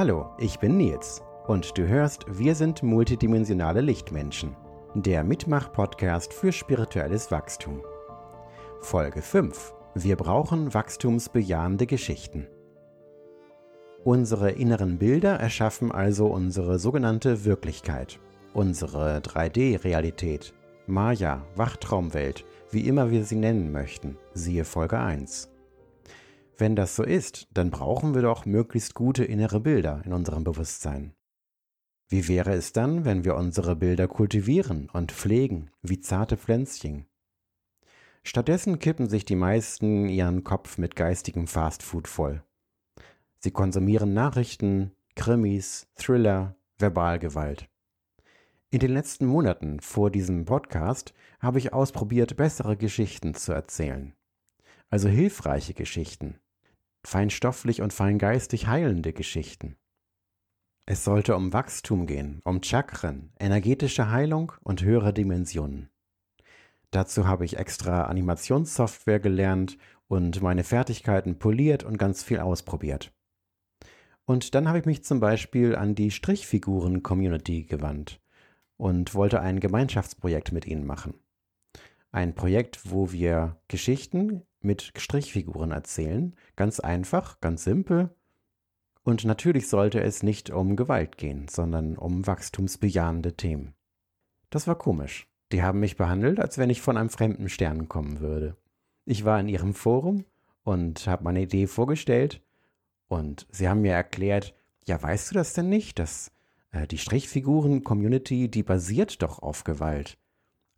Hallo, ich bin Nils und du hörst Wir sind multidimensionale Lichtmenschen, der Mitmach-Podcast für spirituelles Wachstum. Folge 5. Wir brauchen wachstumsbejahende Geschichten. Unsere inneren Bilder erschaffen also unsere sogenannte Wirklichkeit, unsere 3D-Realität, Maya, Wachtraumwelt, wie immer wir sie nennen möchten, siehe Folge 1. Wenn das so ist, dann brauchen wir doch möglichst gute innere Bilder in unserem Bewusstsein. Wie wäre es dann, wenn wir unsere Bilder kultivieren und pflegen, wie zarte Pflänzchen? Stattdessen kippen sich die meisten ihren Kopf mit geistigem Fastfood voll. Sie konsumieren Nachrichten, Krimis, Thriller, Verbalgewalt. In den letzten Monaten vor diesem Podcast habe ich ausprobiert, bessere Geschichten zu erzählen. Also hilfreiche Geschichten, feinstofflich und feingeistig heilende Geschichten. Es sollte um Wachstum gehen, um Chakren, energetische Heilung und höhere Dimensionen. Dazu habe ich extra Animationssoftware gelernt und meine Fertigkeiten poliert und ganz viel ausprobiert. Und dann habe ich mich zum Beispiel an die Strichfiguren-Community gewandt und wollte ein Gemeinschaftsprojekt mit ihnen machen. Ein Projekt, wo wir Geschichten mit Strichfiguren erzählen. Ganz einfach, ganz simpel. Und natürlich sollte es nicht um Gewalt gehen, sondern um wachstumsbejahende Themen. Das war komisch. Die haben mich behandelt, als wenn ich von einem fremden Stern kommen würde. Ich war in ihrem Forum und habe meine Idee vorgestellt und sie haben mir erklärt, ja, weißt du das denn nicht, dass äh, die Strichfiguren-Community, die basiert doch auf Gewalt.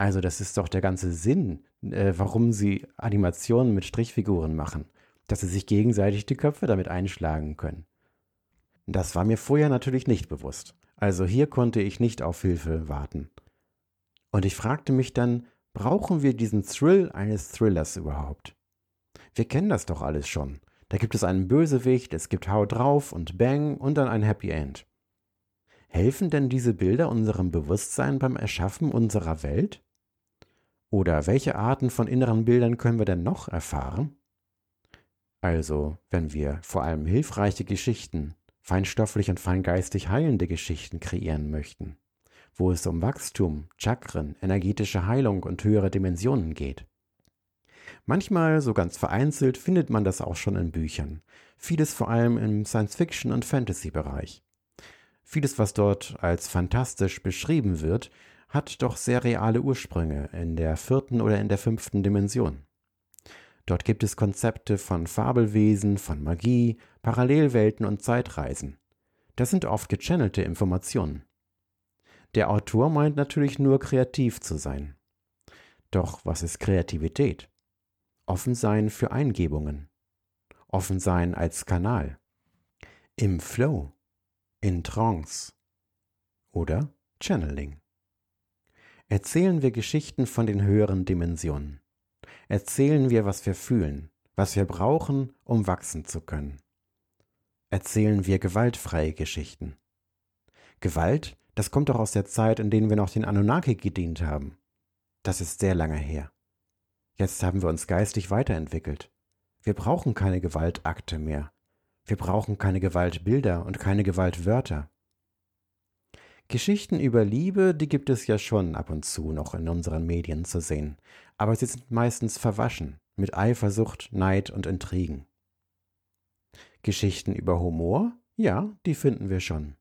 Also das ist doch der ganze Sinn, äh, warum sie Animationen mit Strichfiguren machen, dass sie sich gegenseitig die Köpfe damit einschlagen können. Das war mir vorher natürlich nicht bewusst. Also hier konnte ich nicht auf Hilfe warten. Und ich fragte mich dann, brauchen wir diesen Thrill eines Thrillers überhaupt? Wir kennen das doch alles schon. Da gibt es einen Bösewicht, es gibt Hau drauf und Bang und dann ein Happy End. Helfen denn diese Bilder unserem Bewusstsein beim Erschaffen unserer Welt? Oder welche Arten von inneren Bildern können wir denn noch erfahren? Also, wenn wir vor allem hilfreiche Geschichten, feinstofflich und feingeistig heilende Geschichten kreieren möchten, wo es um Wachstum, Chakren, energetische Heilung und höhere Dimensionen geht. Manchmal, so ganz vereinzelt, findet man das auch schon in Büchern. Vieles vor allem im Science-Fiction- und Fantasy-Bereich. Vieles, was dort als fantastisch beschrieben wird, hat doch sehr reale Ursprünge in der vierten oder in der fünften Dimension. Dort gibt es Konzepte von Fabelwesen, von Magie, Parallelwelten und Zeitreisen. Das sind oft gechannelte Informationen. Der Autor meint natürlich nur kreativ zu sein. Doch was ist Kreativität? Offen sein für Eingebungen. Offen sein als Kanal. Im Flow. In Trance. Oder Channeling erzählen wir Geschichten von den höheren Dimensionen. Erzählen wir, was wir fühlen, was wir brauchen, um wachsen zu können. Erzählen wir gewaltfreie Geschichten. Gewalt, das kommt doch aus der Zeit, in denen wir noch den Anunnaki gedient haben. Das ist sehr lange her. Jetzt haben wir uns geistig weiterentwickelt. Wir brauchen keine Gewaltakte mehr. Wir brauchen keine Gewaltbilder und keine Gewaltwörter. Geschichten über Liebe, die gibt es ja schon ab und zu noch in unseren Medien zu sehen, aber sie sind meistens verwaschen mit Eifersucht, Neid und Intrigen. Geschichten über Humor? Ja, die finden wir schon.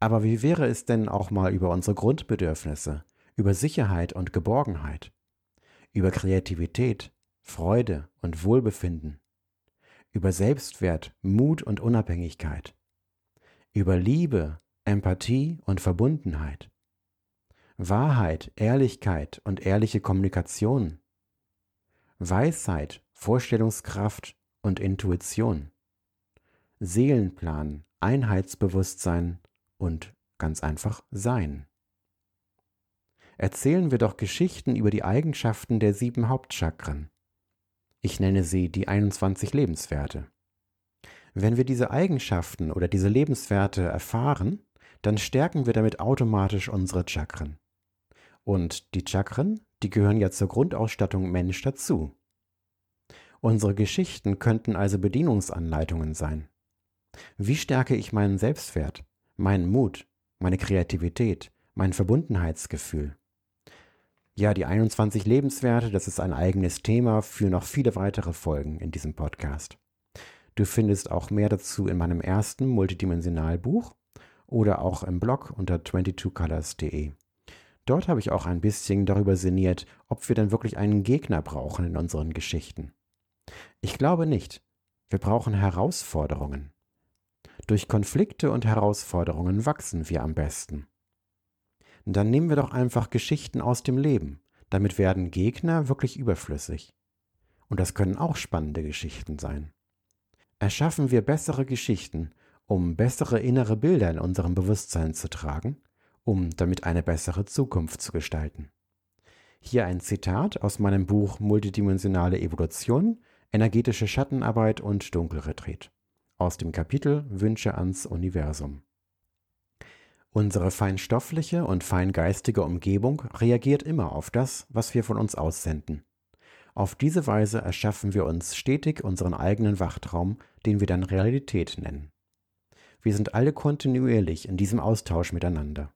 Aber wie wäre es denn auch mal über unsere Grundbedürfnisse, über Sicherheit und Geborgenheit, über Kreativität, Freude und Wohlbefinden, über Selbstwert, Mut und Unabhängigkeit, über Liebe, Empathie und Verbundenheit. Wahrheit, Ehrlichkeit und ehrliche Kommunikation. Weisheit, Vorstellungskraft und Intuition. Seelenplan, Einheitsbewusstsein und ganz einfach Sein. Erzählen wir doch Geschichten über die Eigenschaften der sieben Hauptchakren. Ich nenne sie die 21 Lebenswerte. Wenn wir diese Eigenschaften oder diese Lebenswerte erfahren, dann stärken wir damit automatisch unsere Chakren. Und die Chakren, die gehören ja zur Grundausstattung Mensch dazu. Unsere Geschichten könnten also Bedienungsanleitungen sein. Wie stärke ich meinen Selbstwert, meinen Mut, meine Kreativität, mein Verbundenheitsgefühl? Ja, die 21 Lebenswerte, das ist ein eigenes Thema für noch viele weitere Folgen in diesem Podcast. Du findest auch mehr dazu in meinem ersten Multidimensionalbuch oder auch im Blog unter 22colors.de. Dort habe ich auch ein bisschen darüber sinniert, ob wir denn wirklich einen Gegner brauchen in unseren Geschichten. Ich glaube nicht. Wir brauchen Herausforderungen. Durch Konflikte und Herausforderungen wachsen wir am besten. Dann nehmen wir doch einfach Geschichten aus dem Leben. Damit werden Gegner wirklich überflüssig. Und das können auch spannende Geschichten sein. Erschaffen wir bessere Geschichten, um bessere innere Bilder in unserem Bewusstsein zu tragen, um damit eine bessere Zukunft zu gestalten. Hier ein Zitat aus meinem Buch Multidimensionale Evolution, energetische Schattenarbeit und Dunkelretreat aus dem Kapitel Wünsche ans Universum. Unsere feinstoffliche und feingeistige Umgebung reagiert immer auf das, was wir von uns aussenden. Auf diese Weise erschaffen wir uns stetig unseren eigenen Wachtraum, den wir dann Realität nennen. Wir sind alle kontinuierlich in diesem Austausch miteinander.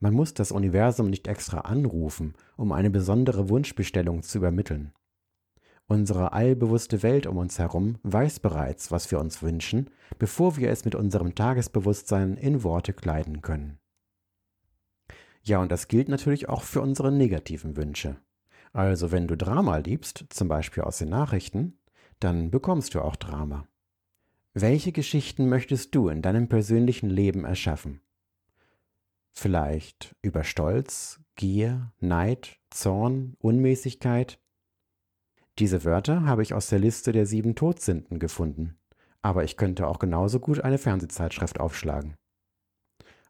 Man muss das Universum nicht extra anrufen, um eine besondere Wunschbestellung zu übermitteln. Unsere allbewusste Welt um uns herum weiß bereits, was wir uns wünschen, bevor wir es mit unserem Tagesbewusstsein in Worte kleiden können. Ja, und das gilt natürlich auch für unsere negativen Wünsche. Also wenn du Drama liebst, zum Beispiel aus den Nachrichten, dann bekommst du auch Drama. Welche Geschichten möchtest du in deinem persönlichen Leben erschaffen? Vielleicht über Stolz, Gier, Neid, Zorn, Unmäßigkeit, diese Wörter habe ich aus der Liste der sieben Todsünden gefunden, aber ich könnte auch genauso gut eine Fernsehzeitschrift aufschlagen.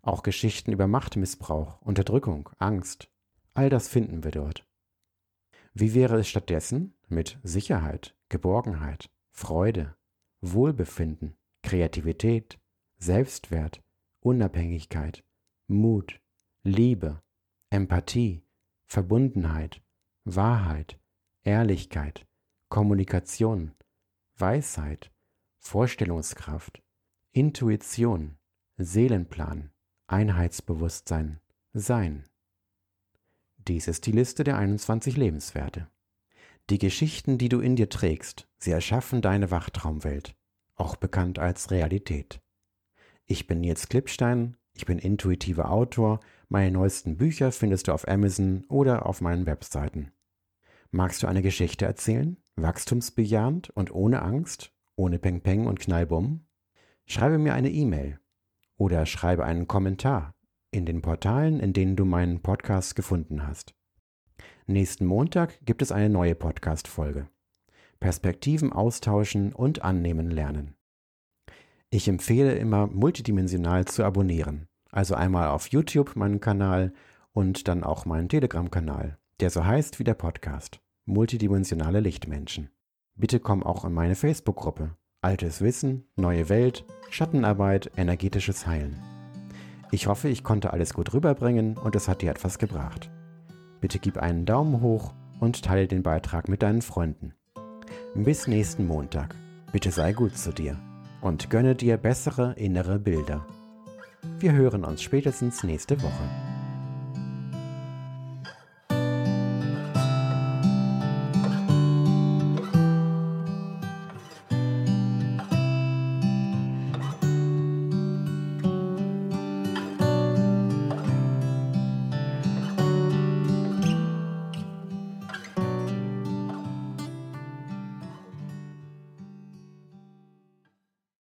Auch Geschichten über Machtmissbrauch, Unterdrückung, Angst, all das finden wir dort. Wie wäre es stattdessen mit Sicherheit, Geborgenheit, Freude, Wohlbefinden, Kreativität, Selbstwert, Unabhängigkeit, Mut, Liebe, Empathie, Verbundenheit, Wahrheit, Ehrlichkeit, Kommunikation, Weisheit, Vorstellungskraft, Intuition, Seelenplan, Einheitsbewusstsein, Sein. Dies ist die Liste der 21 Lebenswerte. Die Geschichten, die du in dir trägst, sie erschaffen deine Wachtraumwelt, auch bekannt als Realität. Ich bin Nils Klippstein, ich bin intuitiver Autor, meine neuesten Bücher findest du auf Amazon oder auf meinen Webseiten. Magst du eine Geschichte erzählen? Wachstumsbejahend und ohne Angst? Ohne Peng Peng und Knallbumm? Schreibe mir eine E-Mail oder schreibe einen Kommentar in den Portalen, in denen du meinen Podcast gefunden hast. Nächsten Montag gibt es eine neue Podcast-Folge. Perspektiven austauschen und annehmen lernen. Ich empfehle immer multidimensional zu abonnieren. Also einmal auf YouTube meinen Kanal und dann auch meinen Telegram-Kanal, der so heißt wie der Podcast multidimensionale Lichtmenschen. Bitte komm auch in meine Facebook-Gruppe. Altes Wissen, neue Welt, Schattenarbeit, energetisches Heilen. Ich hoffe, ich konnte alles gut rüberbringen und es hat dir etwas gebracht. Bitte gib einen Daumen hoch und teile den Beitrag mit deinen Freunden. Bis nächsten Montag. Bitte sei gut zu dir und gönne dir bessere innere Bilder. Wir hören uns spätestens nächste Woche.